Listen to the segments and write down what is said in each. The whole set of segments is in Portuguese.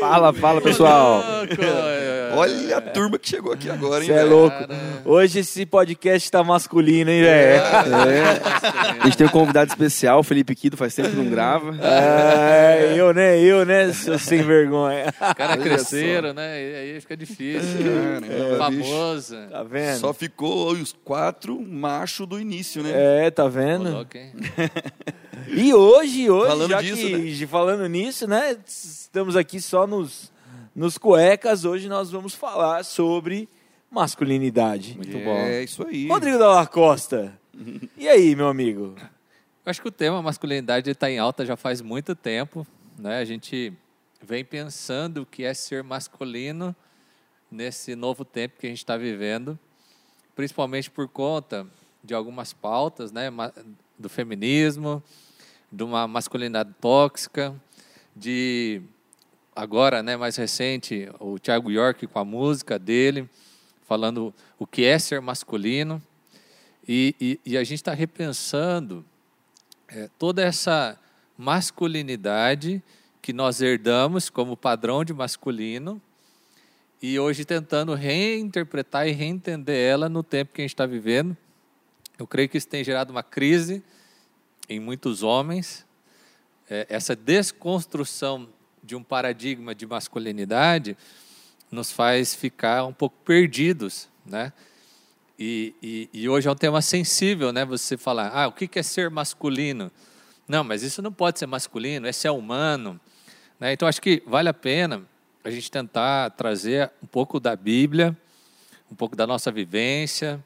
Fala, fala, pessoal. Olha a turma que chegou aqui agora, hein, Você é louco. Hoje esse podcast tá masculino, hein, velho? A gente tem um convidado especial, Felipe Quido, faz tempo que não grava. É, eu, né? Eu, né, seu sem vergonha. cara Olha cresceram, né? E aí fica difícil. Caramba, Famoso. Tá vendo? Só ficou os quatro machos do início, né? É, tá vendo? louco, hein? E hoje, hoje, Falando já disso, que falando nisso, né? Estamos aqui só nos, nos cuecas. Hoje nós vamos falar sobre masculinidade. Muito é, bom. É isso aí. Rodrigo Dalla Costa. E aí, meu amigo? Eu acho que o tema masculinidade está em alta já faz muito tempo. Né? A gente vem pensando o que é ser masculino nesse novo tempo que a gente está vivendo, principalmente por conta de algumas pautas né? do feminismo, de uma masculinidade tóxica, de agora, né, mais recente, o Thiago York com a música dele, falando o que é ser masculino. E, e, e a gente está repensando é, toda essa masculinidade que nós herdamos como padrão de masculino e hoje tentando reinterpretar e reentender ela no tempo que a gente está vivendo. Eu creio que isso tem gerado uma crise em muitos homens. É, essa desconstrução de um paradigma de masculinidade nos faz ficar um pouco perdidos, né? E, e, e hoje é um tema sensível, né? Você falar, ah, o que é ser masculino? Não, mas isso não pode ser masculino, esse é humano. Né? Então, acho que vale a pena a gente tentar trazer um pouco da Bíblia, um pouco da nossa vivência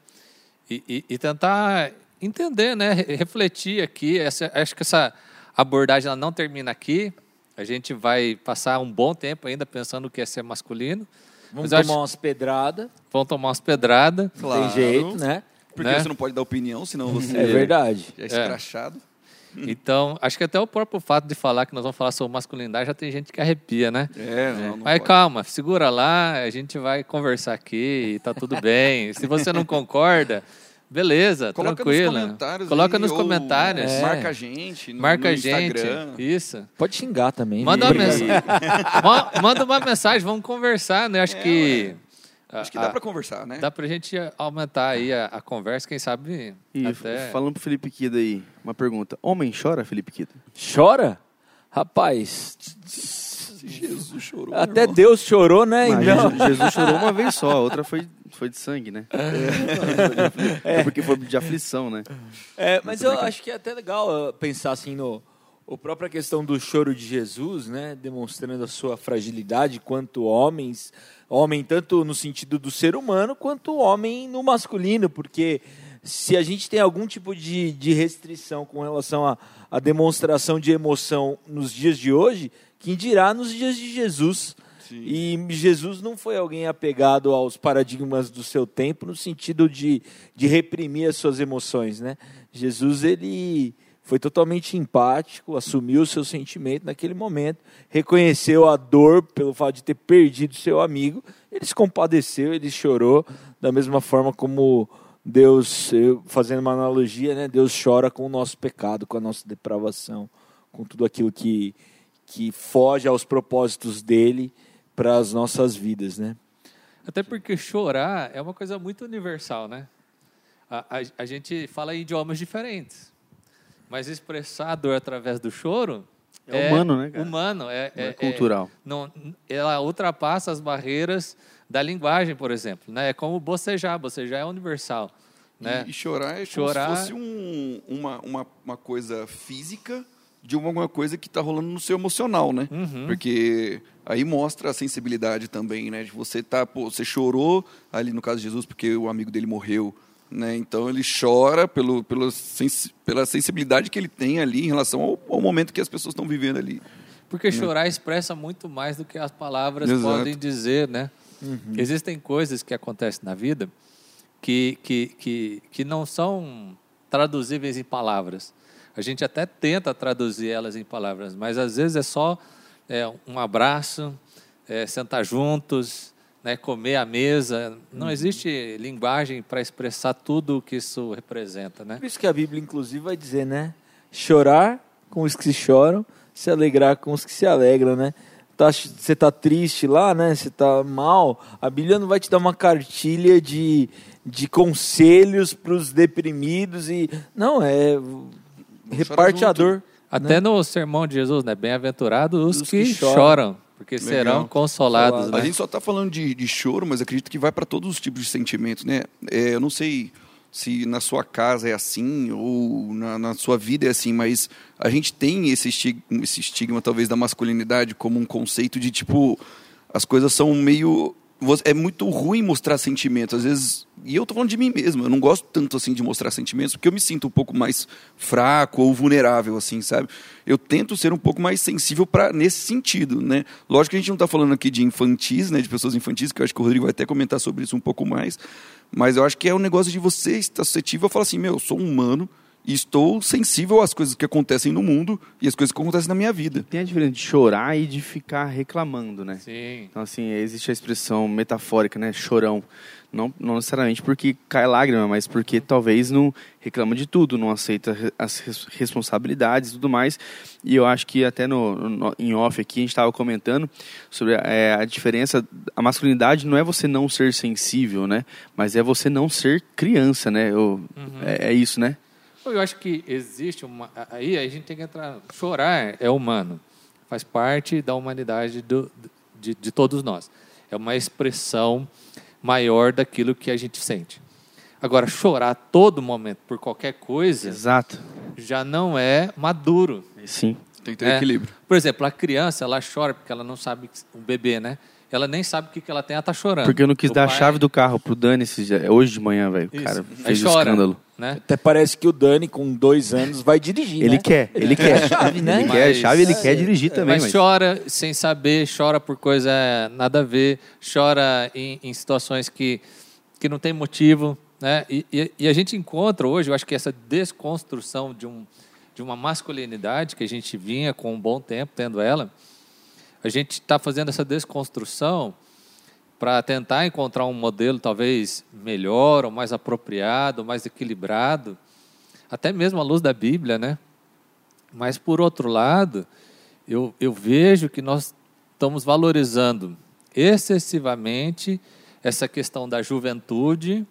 e- e tentar entender, né? Re- refletir aqui. Essa, acho que essa abordagem ela não termina aqui. A gente vai passar um bom tempo ainda pensando o que é ser masculino. Vamos tomar acho- umas pedradas. Vão tomar umas pedradas. Claro. Tem jeito, né? Porque né? você não pode dar opinião, senão você É verdade. já é escrachado. Então, acho que até o próprio fato de falar que nós vamos falar sobre masculinidade já tem gente que arrepia, né? É, não, não Mas pode. calma, segura lá, a gente vai conversar aqui e tá tudo bem. Se você não concorda, beleza, Coloca tranquilo. nos comentários Coloca aí, nos comentários. É. Marca a gente no, Marca no a gente. Instagram. Isso. Pode xingar também. Manda uma, mensagem. Ma- manda uma mensagem, vamos conversar, né? Acho É, que. Acho que dá a- pra conversar, né? dá pra gente aumentar aí a, a conversa, quem sabe E até... falando pro Felipe Quido aí, uma pergunta. Homem chora, Felipe Quido? Chora? Rapaz, Jesus chorou. até irmão. Deus chorou, né? Mas Então, Jesus, Jesus chorou uma vez só, a outra foi, foi de sangue, né? É. porque foi de aflição, né? É, mas eu acho que é até legal uh, pensar assim no a própria questão do choro de Jesus, né, demonstrando a sua fragilidade quanto homens, homem tanto no sentido do ser humano quanto homem no masculino, porque se a gente tem algum tipo de, de restrição com relação à à demonstração de emoção nos dias de hoje, quem dirá nos dias de Jesus? E Jesus não foi alguém apegado aos paradigmas do seu tempo no sentido de, de reprimir as suas emoções, né? Jesus ele foi totalmente empático, assumiu o seu sentimento naquele momento, reconheceu a dor pelo fato de ter perdido seu amigo, ele se compadeceu, ele chorou da mesma forma como Deus, eu- fazendo uma analogia, né? Deus chora com o nosso pecado, com a nossa depravação, com tudo aquilo que que foge aos propósitos dele para as nossas vidas, né? Até porque chorar é uma coisa muito universal, né? A, a, a gente fala em idiomas diferentes, mas expressar a dor através do choro É humano, né, cara? Humano, é, Não é cultural. não, ela ultrapassa as barreiras da linguagem, por exemplo, né? É como bocejar, bocejar é universal, né? E, e chorar é Chorar- como se fosse um- uma, uma, uma coisa física de uma, alguma coisa que está rolando no seu emocional, né? Uhum. Porque aí mostra a sensibilidade também, né? De você tá, pô, você chorou ali no caso de Jesus porque o amigo dele morreu, né? Então ele chora pelo, pelo sensi- pela sensibilidade que ele tem ali em relação ao, ao momento que as pessoas estão vivendo ali. Porque chorar expressa muito mais do que as palavras Exato. podem dizer, né? Existem coisas que acontecem na vida que, que, que, que não são traduzíveis em palavras. A gente até tenta traduzir elas em palavras, mas às vezes é só é, um abraço, é, sentar juntos, né, comer à mesa. Não existe linguagem para expressar tudo o que isso representa, né? Por isso que a Bíblia, inclusive, vai dizer, né? Chorar com os que choram, se alegrar com os que se alegram, né? tá, você tá triste lá, né? Você tá mal, a Bíblia não vai te dar uma cartilha de, de conselhos para os deprimidos e não é reparte a dor. Até né? no sermão de Jesus, né? Bem-aventurados os, Os que, que choram. choram, porque Legal. serão consolados. Consolados. A Né? gente só está falando de, de choro, mas acredito que vai para todos os tipos de sentimentos, né? É, eu não sei se na sua casa é assim ou na, na sua vida é assim, mas a gente tem esse estigma, esse estigma talvez da masculinidade como um conceito de tipo as coisas são meio é muito ruim mostrar sentimentos às vezes e eu tô falando de mim mesmo eu não gosto tanto assim de mostrar sentimentos porque eu me sinto um pouco mais fraco ou vulnerável assim sabe? Eu tento ser um pouco mais sensível para nesse sentido né? Lógico que a gente não está falando aqui de infantis né de pessoas infantis que eu acho que o Rodrigo vai até comentar sobre isso um pouco mais mas eu acho que é um negócio de você estar suscetível a falar assim meu eu sou um humano e estou sensível às coisas que acontecem no mundo e às coisas que acontecem na minha vida Tem a diferença de chorar e de ficar reclamando, né? Sim. Então, assim, existe a expressão metafórica, né? Chorão. Não, não necessariamente porque cai lágrima, mas porque talvez não reclama de tudo, não aceita as res- responsabilidades e tudo mais. E eu acho que até no, no- em off aqui a gente estava comentando sobre é, a diferença. A masculinidade não é você não ser sensível, né? Mas é você não ser criança, né? Eu- é, é isso, né? Eu acho que existe uma. Aí a gente tem que entrar. Chorar é humano, faz parte da humanidade do, de, de todos nós. É uma expressão maior daquilo que a gente sente. Agora, chorar a todo momento por qualquer coisa Exato. já não é maduro. Sim. tem que ter É. equilíbrio Por exemplo, a criança, ela chora porque ela não sabe, o bebê, né? Ela nem sabe o que que ela tem, ela tá chorando. Porque eu não quis O dar a pai- chave do carro pro Dani esses dias- hoje de manhã, velho. O cara fez um escândalo. Né? Até parece que o Dani, com dois anos, vai dirigir. Ele né? quer, ele quer. chave, né? Ele quer a Mas- chave, ele quer dirigir também, mas, mas... chora sem saber, chora por coisa nada a ver, chora em, em situações que, que não tem motivo. Né? E, e- e a gente encontra hoje, eu acho que essa desconstrução de, um, de uma masculinidade que a gente vinha com um bom tempo tendo ela, a gente está fazendo essa desconstrução para tentar encontrar um modelo talvez melhor, ou mais apropriado, mais equilibrado, até mesmo à luz da Bíblia, né? Mas, por outro lado, eu, eu vejo que nós estamos valorizando excessivamente essa questão da juventude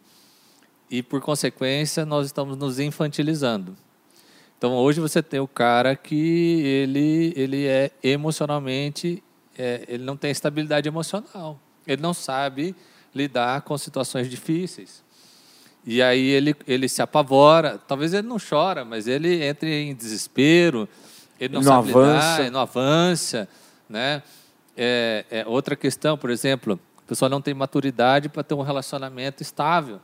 e, por consequência, nós estamos nos infantilizando. Então, hoje você tem o cara que ele, ele é emocionalmente, é, ele não tem estabilidade emocional. Ele não sabe lidar com situações difíceis. E aí ele, ele se apavora. Talvez ele não chora, mas ele entra em desespero. Ele não, Ele não sabe lidar, avança. ele não avança. Né? É, é outra questão, por exemplo, a pessoa não tem maturidade para ter um relacionamento estável.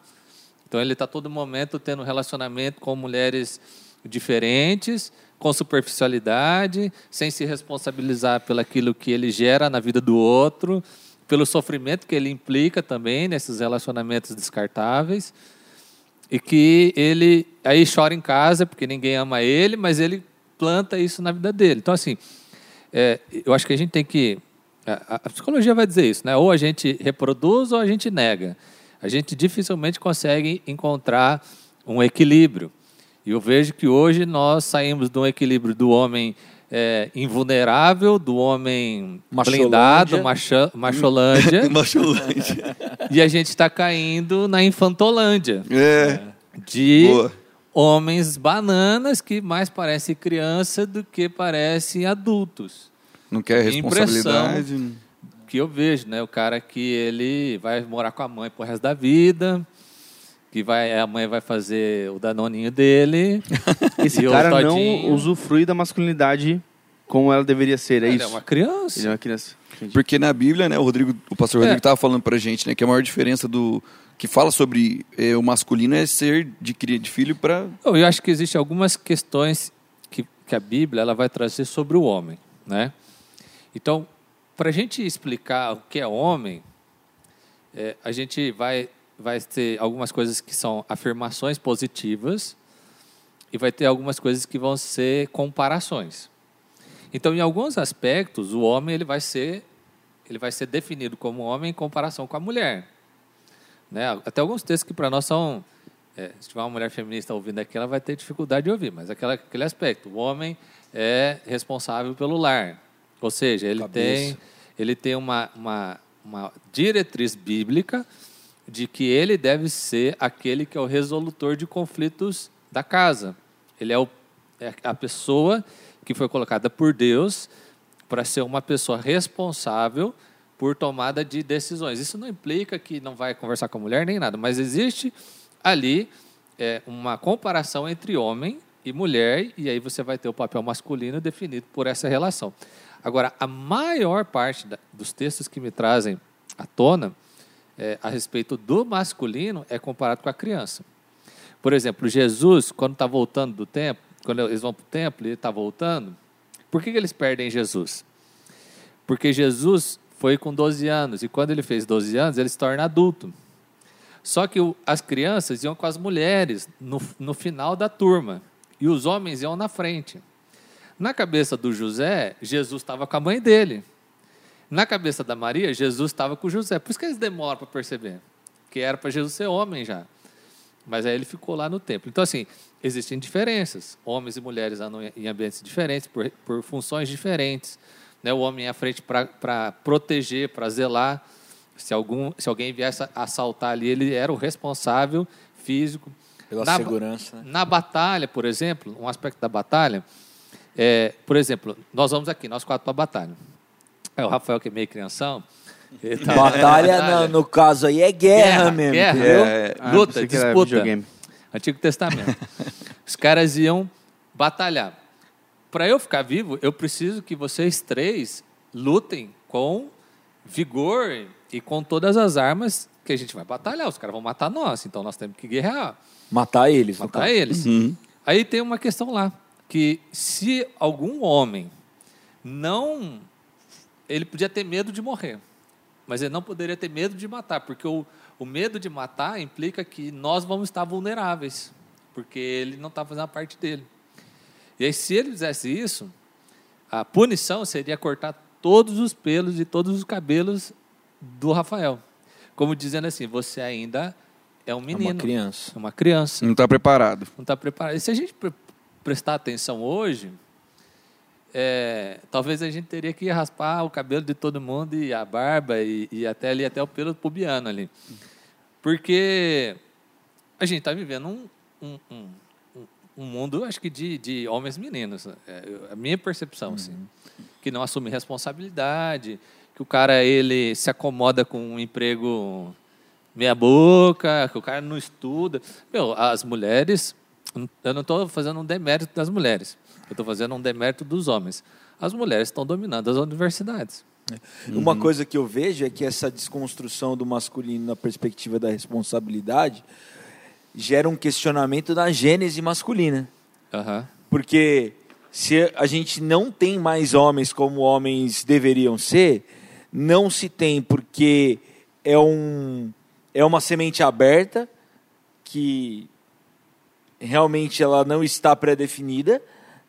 Então ele está todo momento tendo um relacionamento com mulheres diferentes, com superficialidade, sem se responsabilizar pelo aquilo que ele gera na vida do outro, pelo sofrimento que ele implica também nesses relacionamentos descartáveis e que ele aí chora em casa porque ninguém ama ele, mas ele planta isso na vida dele. Então assim, é, eu acho que a gente tem que a, a psicologia vai dizer isso, né? Ou a gente reproduz ou a gente nega. A gente dificilmente consegue encontrar um equilíbrio. E eu vejo que hoje nós saímos de um equilíbrio do homem é, invulnerável, do homem Macholândia. blindado, macha, macholândia, Macholândia. e a gente está caindo na infantolândia É, de boa. homens bananas que mais parecem criança do que parecem adultos. Não quer Impressão. responsabilidade. Que eu vejo, né? O cara que ele vai morar com a mãe pro resto da vida, que vai, a mãe vai fazer o danoninho dele. Esse e o cara não usufrui da masculinidade como ela deveria ser, é Ele isso? é uma criança. Ele é uma criança. Entendi. Porque na Bíblia, né, o Rodrigo, o pastor É. Rodrigo estava falando pra gente, né, que a maior diferença do que fala sobre eh, o masculino é ser de cria de filho para Eu eu acho que existem algumas questões que, que a Bíblia ela vai trazer sobre o homem, né? Então, para a gente explicar o que é homem, é, a gente vai vai ter algumas coisas que são afirmações positivas e vai ter algumas coisas que vão ser comparações. Então, em alguns aspectos, o homem ele vai ser ele vai ser definido como homem em comparação com a mulher. Né? Até alguns textos que para nós são é, se tiver uma mulher feminista ouvindo aqui, ela vai ter dificuldade de ouvir, mas aquela, aquele aspecto. O homem é responsável pelo lar. Ou seja, ele Cabeça. tem, ele tem uma, uma, uma diretriz bíblica de que ele deve ser aquele que é o resolutor de conflitos da casa. Ele é, o, é a pessoa que foi colocada por Deus para ser uma pessoa responsável por tomada de decisões. Isso não implica que não vai conversar com a mulher nem nada, mas existe ali é, uma comparação entre homem e mulher, e aí você vai ter o papel masculino definido por essa relação. Agora, a maior parte da, dos textos que me trazem à tona é, a respeito do masculino é comparado com a criança. Por exemplo, Jesus, quando está voltando do templo, quando eles vão para o templo e ele está voltando, por que, que eles perdem Jesus? Porque Jesus foi com 12 anos, e quando ele fez 12 anos, ele se torna adulto. Só que o, as crianças iam com as mulheres no, no final da turma, e os homens iam na frente. Na cabeça do José, Jesus estava com a mãe dele. Na cabeça da Maria, Jesus estava com José. Por isso que eles demoram para perceber. Que era para Jesus ser homem já. Mas aí ele ficou lá no templo. Então, assim, existem diferenças. Homens e mulheres andam em ambientes diferentes, por, por funções diferentes. Né? O homem é à frente para proteger, para zelar. Se, algum, se alguém viesse assaltar ali, ele era o responsável físico. Pela na, segurança. Né? Na batalha, por exemplo, um aspecto da batalha, é, por exemplo, nós vamos aqui, nós quatro para a batalha. É o Rafael que é meio crianção. Tá batalha, batalha. No, no, caso aí, é guerra, guerra mesmo. Guerra, é, ah, luta, disputa. Antigo Testamento. Os caras iam batalhar. Para eu ficar vivo, eu preciso que vocês três lutem com vigor e com todas as armas que a gente vai batalhar. Os caras vão matar nós, então nós temos que guerrear. Matar eles. Matar eles. Uhum. Aí tem uma questão lá, que se algum homem não... Ele podia ter medo de morrer, mas ele não poderia ter medo de matar, porque o, o medo de matar implica que nós vamos estar vulneráveis, porque ele não está fazendo a parte dele. E aí, se ele fizesse isso, a punição seria cortar todos os pelos e todos os cabelos do Rafael. Como dizendo assim, você ainda é um menino. É uma criança. É uma criança. Não está preparado. Não está preparado. E se a gente pre prestar atenção hoje, é, talvez a gente teria que raspar o cabelo de todo mundo e a barba e, e até ali até o pelo pubiano ali. Porque a gente está vivendo um, um, um, um, mundo, acho que de, de homens e meninos. É a minha percepção, assim. Que não assume responsabilidade, que o cara ele se acomoda com um emprego meia boca, que o cara não estuda. Meu, as mulheres, eu não estou fazendo um demérito das mulheres, eu estou fazendo um demérito dos homens. As mulheres estão dominando as universidades. Uma coisa que eu vejo é que essa desconstrução do masculino na perspectiva da responsabilidade gera um questionamento da gênese masculina. Uhum. Porque se a gente não tem mais homens como homens deveriam ser, não se tem porque é, um, é uma semente aberta que realmente ela não está pré-definida,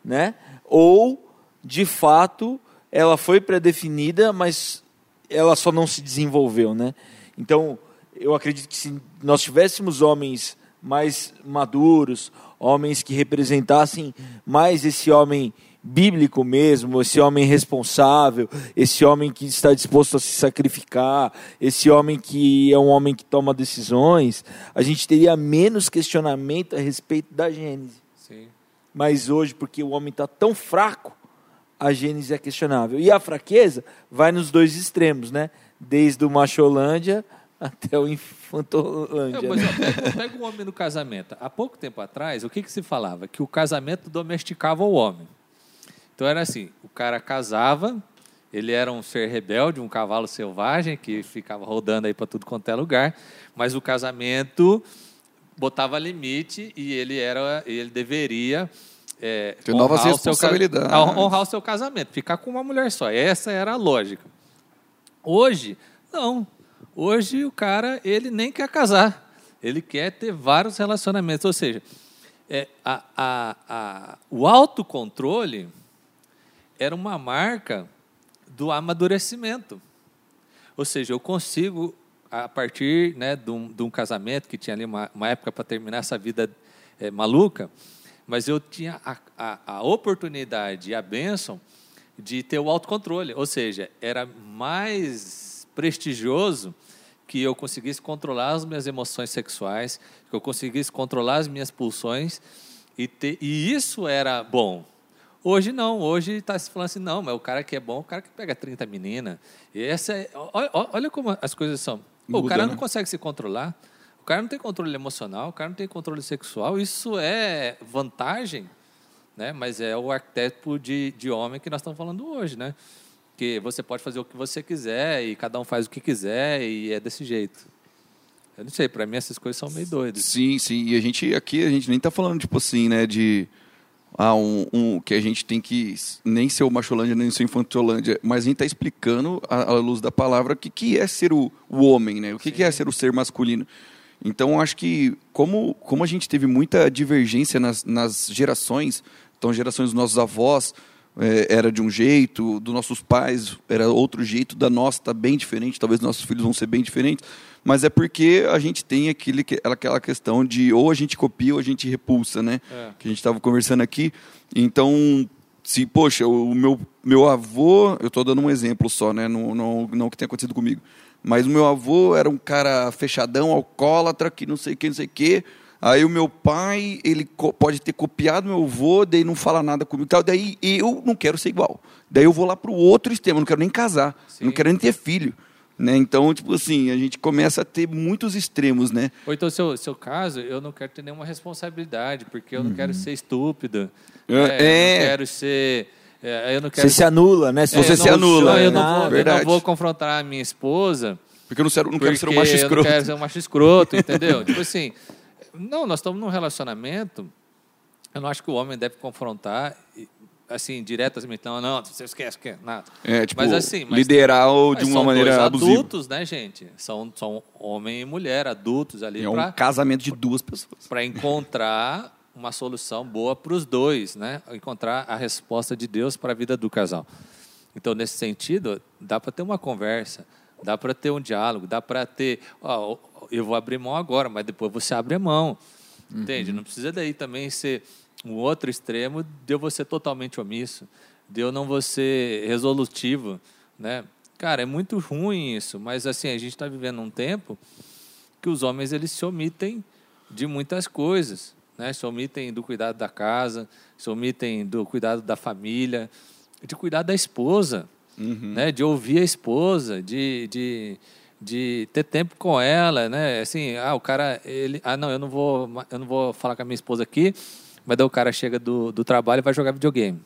né? ou de fato ela foi pré-definida, mas ela só não se desenvolveu, né? Então, eu acredito que se nós tivéssemos homens mais maduros, homens que representassem mais esse homem bíblico mesmo, esse homem responsável, esse homem que está disposto a se sacrificar, esse homem que é um homem que toma decisões, a gente teria menos questionamento a respeito da Gênese. Mas hoje, porque o homem está tão fraco, a Gênese é questionável. E a fraqueza vai nos dois extremos, né? Desde o macholândia até o infantolândia. Não, mas, ó, pega o homem no casamento. Há pouco tempo atrás, o que, que se falava? Que o casamento domesticava o homem. Então era assim, o cara casava, ele era um ser rebelde, um cavalo selvagem que ficava rodando aí para tudo quanto é lugar, mas o casamento botava limite e ele era, ele deveria é, Ter novas honrar o seu responsabilidades. honrar o seu casamento, ficar com uma mulher só. Essa era a lógica. Hoje, não. Hoje o cara ele nem quer casar, ele quer ter vários relacionamentos, ou seja, é, a, a, a, o autocontrole era uma marca do amadurecimento. Ou seja, eu consigo, a partir né, de, um, de um casamento que tinha ali uma, uma época para terminar essa vida é, maluca, mas eu tinha a, a, a oportunidade e a bênção de ter o autocontrole. Ou seja, era mais prestigioso que eu conseguisse controlar as minhas emoções sexuais, que eu conseguisse controlar as minhas pulsões, e, ter, e isso era bom. Hoje não, hoje está se falando assim, não, mas o cara que é bom, o cara que pega 30 meninas. E essa é, olha, olha como as coisas são. Pô, o cara né? não consegue se controlar, o cara não tem controle emocional, o cara não tem controle sexual. Isso é vantagem, né? mas é o arquétipo de, de homem que nós estamos falando hoje, né? Que você pode fazer o que você quiser e cada um faz o que quiser e é desse jeito. Eu não sei, para mim essas coisas são meio doidas. Sim, sim. E a gente aqui a gente nem tá falando tipo assim, né, de ah, um, um- que a gente tem que nem ser o macholândia nem ser o infantolândia, mas a gente tá explicando à, à luz da palavra o que, que é ser o, o homem, né? O que, que é ser o ser masculino. Então, acho que como, como a gente teve muita divergência nas, nas gerações, então gerações dos nossos avós era de um jeito, dos nossos pais era outro jeito, da nossa está bem diferente, talvez nossos filhos vão ser bem diferentes, mas é porque a gente tem aquele, que- aquela questão de ou a gente copia ou a gente repulsa, né? É. Que a gente estava conversando aqui. Então, se, poxa, o meu, meu avô, eu estou dando um exemplo só, né? Não, não, não que tenha acontecido comigo. Mas o meu avô era um cara fechadão, alcoólatra, que não sei o que, não sei o que. Aí o meu pai, ele pode ter copiado meu avô, daí não fala nada comigo e tal. Daí eu não quero ser igual. Daí eu vou lá para o outro extremo, eu não quero nem casar, eu não Sim. quero nem ter filho. Né? Então, tipo assim, a gente começa a ter muitos extremos, né? Ou então, seu, seu caso, eu não quero ter nenhuma responsabilidade, porque eu não quero ser estúpido. É, né? Eu é. não quero ser. é, eu não quero Você se anula, né? Se É, você eu se não- anula, Não, eu, é. não vou, eu não vou confrontar a minha esposa. Porque eu não quero, não quero ser um macho Eu escroto. não quero ser um macho escroto, entendeu? tipo assim, não, nós estamos num relacionamento. Eu não acho que o homem deve confrontar, assim, diretamente. Não, não, você esquece, que nada. É, tipo, Mas assim, mas- liderar o de uma são maneira dois abusiva. adultos, né, gente? São, são homem e mulher, adultos ali, É um para casamento de duas pessoas. para encontrar uma solução boa para os dois, né? Encontrar a resposta de Deus para a vida do casal. Então, nesse sentido, dá para ter uma conversa, dá para ter um diálogo, dá para ter, ó, eu vou abrir mão agora, mas depois você abre a mão. Entende? Não precisa daí também ser um outro extremo de eu ser totalmente omisso, de eu não ser resolutivo, né? Cara, é muito ruim isso, mas assim, a gente está vivendo um tempo que os homens eles se omitem de muitas coisas, né? Se omitem do cuidado da casa, se omitem do cuidado da família, de cuidar da esposa, né? De ouvir a esposa, de, de, de ter tempo com ela, né? Assim, ah, o cara, ele, ah, não, eu não vou, eu não vou falar com a minha esposa aqui, mas daí o cara chega do, do trabalho e vai jogar videogame.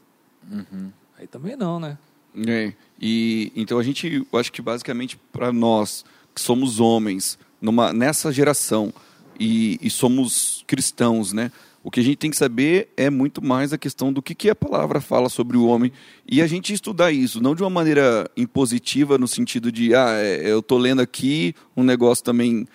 Aí também não, né? É, e então a gente, eu acho que basicamente para nós que somos homens numa nessa geração e, e somos cristãos, né? O que a gente tem que saber é muito mais a questão do que, que a palavra fala sobre o homem e a gente estudar isso, não de uma maneira impositiva no sentido de ah, é, eu tô lendo aqui um negócio também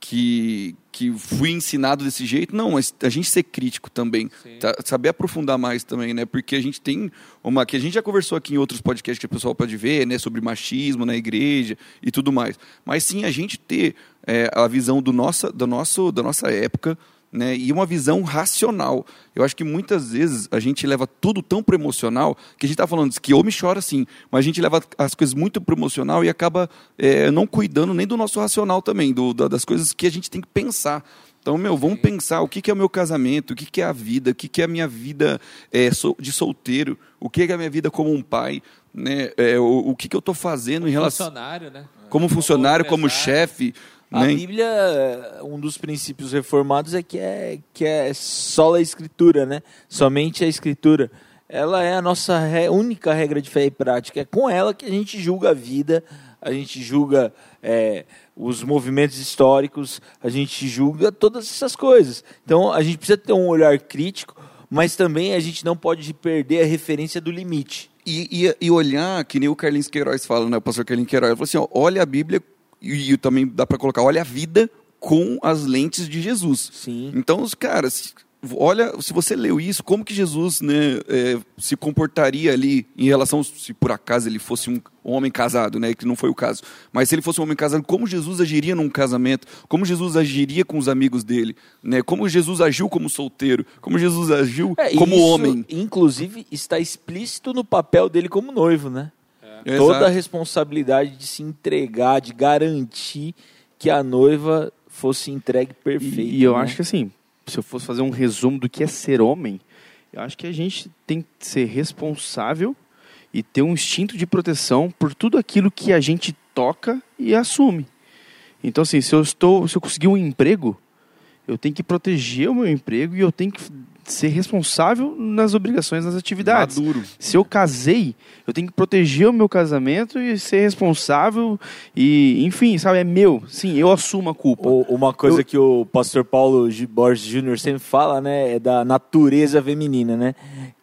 que, que fui ensinado desse jeito. Não, mas a gente ser crítico também. Tá? Saber aprofundar mais também, né? Porque a gente tem uma. que a gente já conversou aqui em outros podcasts que o pessoal pode ver, né? Sobre machismo na igreja e tudo mais. Mas sim a gente ter é, a visão do nossa, do nosso, da nossa época. Né, e uma visão racional. Eu acho que muitas vezes a gente leva tudo tão pro emocional que a gente está falando que homem chora sim, mas a gente leva as coisas muito pro emocional e acaba é, não cuidando nem do nosso racional também, do, da- das coisas que a gente tem que pensar. Então, meu, vamos pensar o que, que é o meu casamento, o que, que é a vida, o que, que é a minha vida é, de solteiro, o que, é a minha vida como um pai, né? É, o, o que, que eu estou fazendo em relação Funcionário, né? como funcionário, como empresário. chefe. A Né? Bíblia, um dos princípios reformados é que é, que é só a Escritura, né? Somente a Escritura. Ela é a nossa re- única regra de fé e prática. É com ela que a gente julga a vida, a gente julga é, os movimentos históricos, a gente julga todas essas coisas. Então, a gente precisa ter um olhar crítico, mas também a gente não pode perder a referência do limite. E, e, e olhar, que nem o Carlinhos Queiroz fala, né? O pastor Carlinhos Queiroz, ele falou assim: ó, olha a Bíblia, e, e também dá para colocar, olha a vida com as lentes de Jesus. Sim. Então, os caras, olha, se você leu isso, como que Jesus né, é, se comportaria ali em relação, se por acaso ele fosse um homem casado, né, que não foi o caso, mas se ele fosse um homem casado, como Jesus agiria num casamento, como Jesus agiria com os amigos dele, né, como Jesus agiu como solteiro, como Jesus agiu É, como isso, homem. Inclusive, está explícito no papel dele como noivo, né? Toda a responsabilidade de se entregar, de garantir que a noiva fosse entregue perfeita. E, e eu né? acho que assim, se eu fosse fazer um resumo do que é ser homem, eu acho que a gente tem que ser responsável e ter um instinto de proteção por tudo aquilo que a gente toca e assume. Então assim, se eu estou, se eu conseguir um emprego, eu tenho que proteger o meu emprego e eu tenho que ser responsável nas obrigações, nas atividades. Maduro. Se eu casei, eu tenho que proteger o meu casamento e ser responsável e, enfim, sabe, é meu. Sim, eu assumo a culpa. O- Uma coisa Eu- que o pastor Paulo Borges Júnior sempre fala, né, é da natureza feminina, né?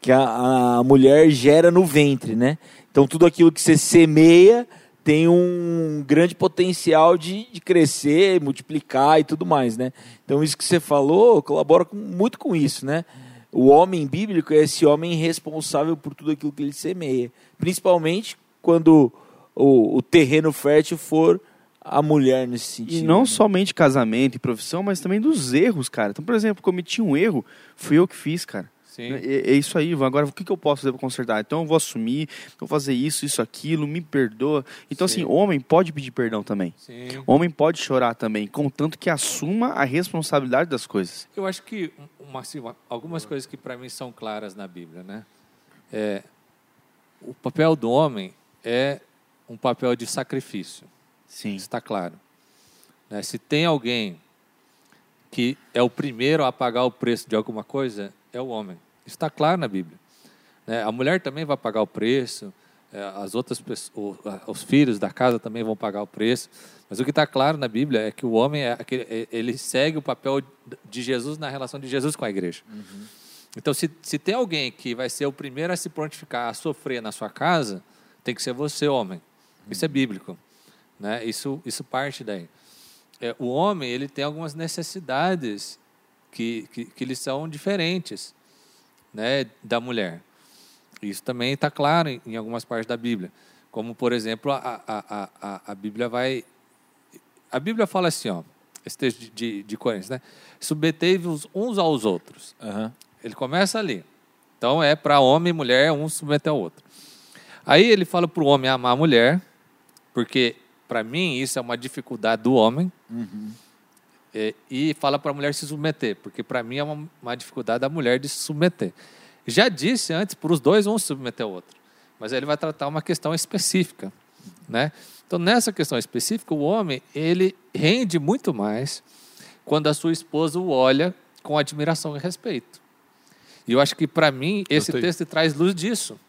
Que a, a mulher gera no ventre, né? Então tudo aquilo que você semeia tem um grande potencial de, de crescer, multiplicar e tudo mais, né? Então isso que você falou colabora com- muito com isso, né? O homem bíblico é esse homem responsável por tudo aquilo que ele semeia, principalmente quando o, o terreno fértil for a mulher nesse sentido. E não né? somente casamento e profissão, mas também dos erros, cara. Então, por exemplo, cometi um erro, fui eu que fiz, cara. Sim. É, é isso aí, agora o que, que eu posso fazer para consertar? Então eu vou assumir, vou fazer isso, isso, aquilo, me perdoa. Então, Sim. assim, homem pode pedir perdão também. Sim. Homem pode chorar também, contanto que assuma a responsabilidade das coisas. Eu acho que uma, assim, uma- algumas coisas que para mim são claras na Bíblia, né? É, o papel do homem é um papel de sacrifício. Sim. Está claro. Né? Se tem alguém que é o primeiro a pagar o preço de alguma coisa, é o homem. Isso está claro na Bíblia. Né? A mulher também vai pagar o preço, é, as outras pessoas, os filhos da casa também vão pagar o preço. Mas o que está claro na Bíblia é que o homem é aquele, é- ele segue o papel de Jesus na relação de Jesus com a igreja. Então, se, se tem alguém que vai ser o primeiro a se prontificar a sofrer na sua casa, tem que ser você, homem. Isso é bíblico. Né? Isso, isso parte daí. É, o homem ele tem algumas necessidades que, que, que lhe são diferentes né, da mulher. Isso também está claro em, em algumas partes da Bíblia. Como, por exemplo, a, a, a, a, Bíblia vai. A Bíblia fala assim, ó, esse texto de, de, de Coríntios, né? Submetei-vos uns aos outros. Aham. Ele começa ali. Então é para homem e mulher, um submeter ao outro. Aí ele fala para o homem amar a mulher, porque para mim isso é uma dificuldade do homem. É, e fala para a mulher se submeter, porque para mim é uma, uma dificuldade da mulher de se submeter. Já disse antes, para os dois, um se submeter ao outro. Mas aí ele vai tratar uma questão específica. Né? Então, nessa questão específica, o homem ele rende muito mais quando a sua esposa o olha com admiração e respeito. E eu acho que, para mim, esse texto traz luz disso.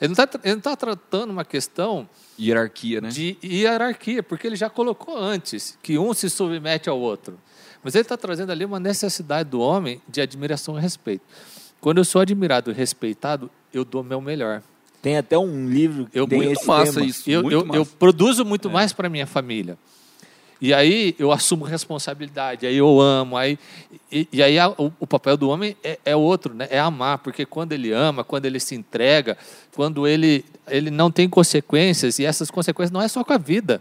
Ele não está tratando uma questão Hierarquia, né? de hierarquia, porque ele já colocou antes que um se submete ao outro. Mas ele está trazendo ali uma necessidade do homem de admiração e respeito. Quando eu sou admirado e respeitado, eu dou meu melhor. Tem até um livro que Eu- tem muito esse massa tema. isso. Eu, muito eu, massa. eu produzo muito mais para minha família. E aí eu assumo responsabilidade, aí eu amo, aí, e, e aí a- o, o papel do homem é, é outro, né? é amar, porque quando ele ama, quando ele se entrega, quando ele, ele não tem consequências, e essas consequências não é só com a vida.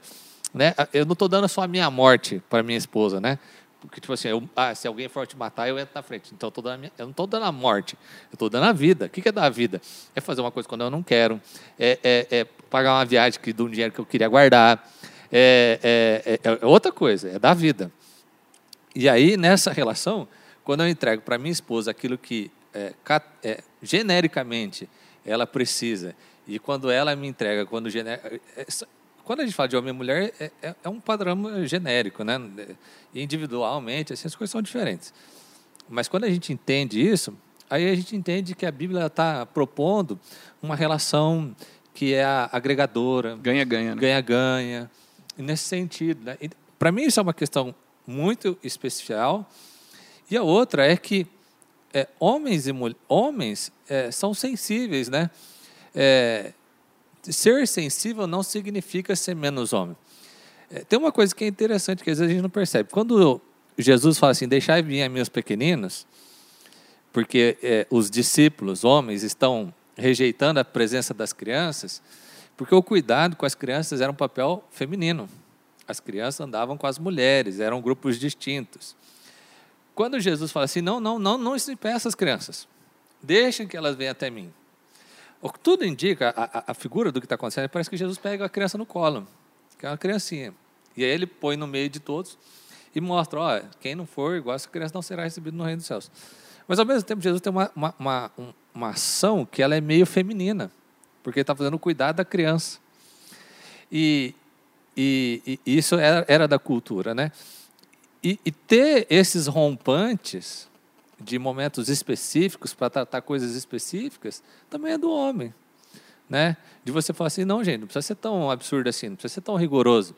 Né? Eu não estou dando só a minha morte para minha esposa, né? Porque, tipo assim, eu- ah, se alguém for te matar, eu entro na frente. Então, eu, minha- eu não estou dando a morte, eu estou dando a vida. O que que é dar a vida? É fazer uma coisa quando eu não quero, é, é- é pagar uma viagem que, de um dinheiro que eu queria guardar, é, é- é- é outra coisa, é dar vida. E aí, nessa relação, quando eu entrego para minha esposa aquilo que é, é, genericamente ela precisa, e quando ela me entrega, quando, é, é, quando a gente fala de homem e mulher, é, é- um padrão genérico, né? individualmente, assim, as coisas são diferentes. Mas quando a gente entende isso, aí a gente entende que a Bíblia está propondo uma relação que é agregadora, Ganha-ganha, né? ganha-ganha, nesse sentido. Né? Para mim, isso é uma questão muito especial. E a outra é que é, homens e homens é, são sensíveis, né? É, ser sensível não significa ser menos homem. É, tem uma coisa que é interessante que às vezes a gente não percebe. Quando Jesus fala assim, deixai vir a meus pequeninos, porque é, os discípulos, homens, estão rejeitando a presença das crianças, porque o cuidado com as crianças era um papel feminino. As crianças andavam com as mulheres, eram grupos distintos. Quando Jesus fala assim, não, não, não, não impeça as crianças, deixem que elas venham até mim. O que tudo indica, a, a, figura do que está acontecendo, parece que Jesus pega a criança no colo, que é uma criancinha. E aí ele põe no meio de todos e mostra, quem não for igual essa criança não será recebido no reino dos céus. Mas ao mesmo tempo, Jesus tem uma, uma, uma, uma ação que ela é meio feminina, porque está fazendo o cuidado da criança. E, e, e isso era, era, da cultura, né? E, e ter esses rompantes de momentos específicos para tratar coisas específicas também é do homem, né? De você falar assim, não, gente, não precisa ser tão absurdo assim, não precisa ser tão rigoroso.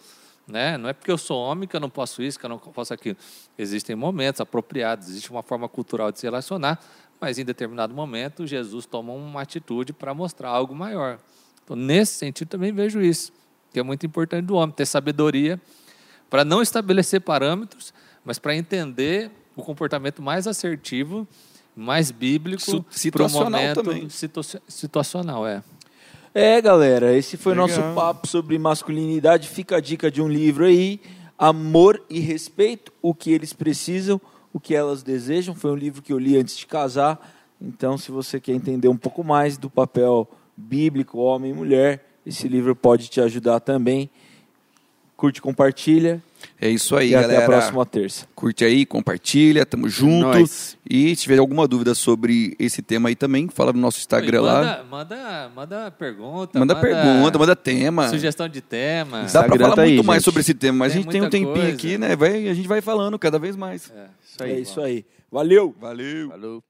Né? Não é porque eu sou homem que eu não posso isso, que eu não posso aquilo. Existem momentos apropriados, existe uma forma cultural de se relacionar, mas em determinado momento Jesus toma uma atitude para mostrar algo maior. Então, nesse sentido, também vejo isso, que é muito importante do homem ter sabedoria para não estabelecer parâmetros, mas para entender o comportamento mais assertivo, mais bíblico, para o momento também. situacional. É. É, galera, esse foi o nosso papo sobre masculinidade. Fica a dica de um livro aí, Amor e Respeito, o que eles precisam, o que elas desejam. Foi um livro que eu li antes de casar. Então, se você quer entender um pouco mais do papel bíblico, homem e mulher, esse livro pode te ajudar também. Curte, compartilha é isso aí, e galera. Até a próxima terça. Curte aí, compartilha, tamo junto. Nós. E se tiver alguma dúvida sobre esse tema aí também, fala no nosso Instagram manda, lá. Manda, manda pergunta. Manda, manda pergunta, manda tema. Sugestão de tema. Dá para falar tá muito aí, mais gente. sobre esse tema, mas tem a gente tem um tempinho coisa. aqui, né? Vai, a gente vai falando cada vez mais. É, isso aí. É isso aí. Valeu. Valeu. Valeu.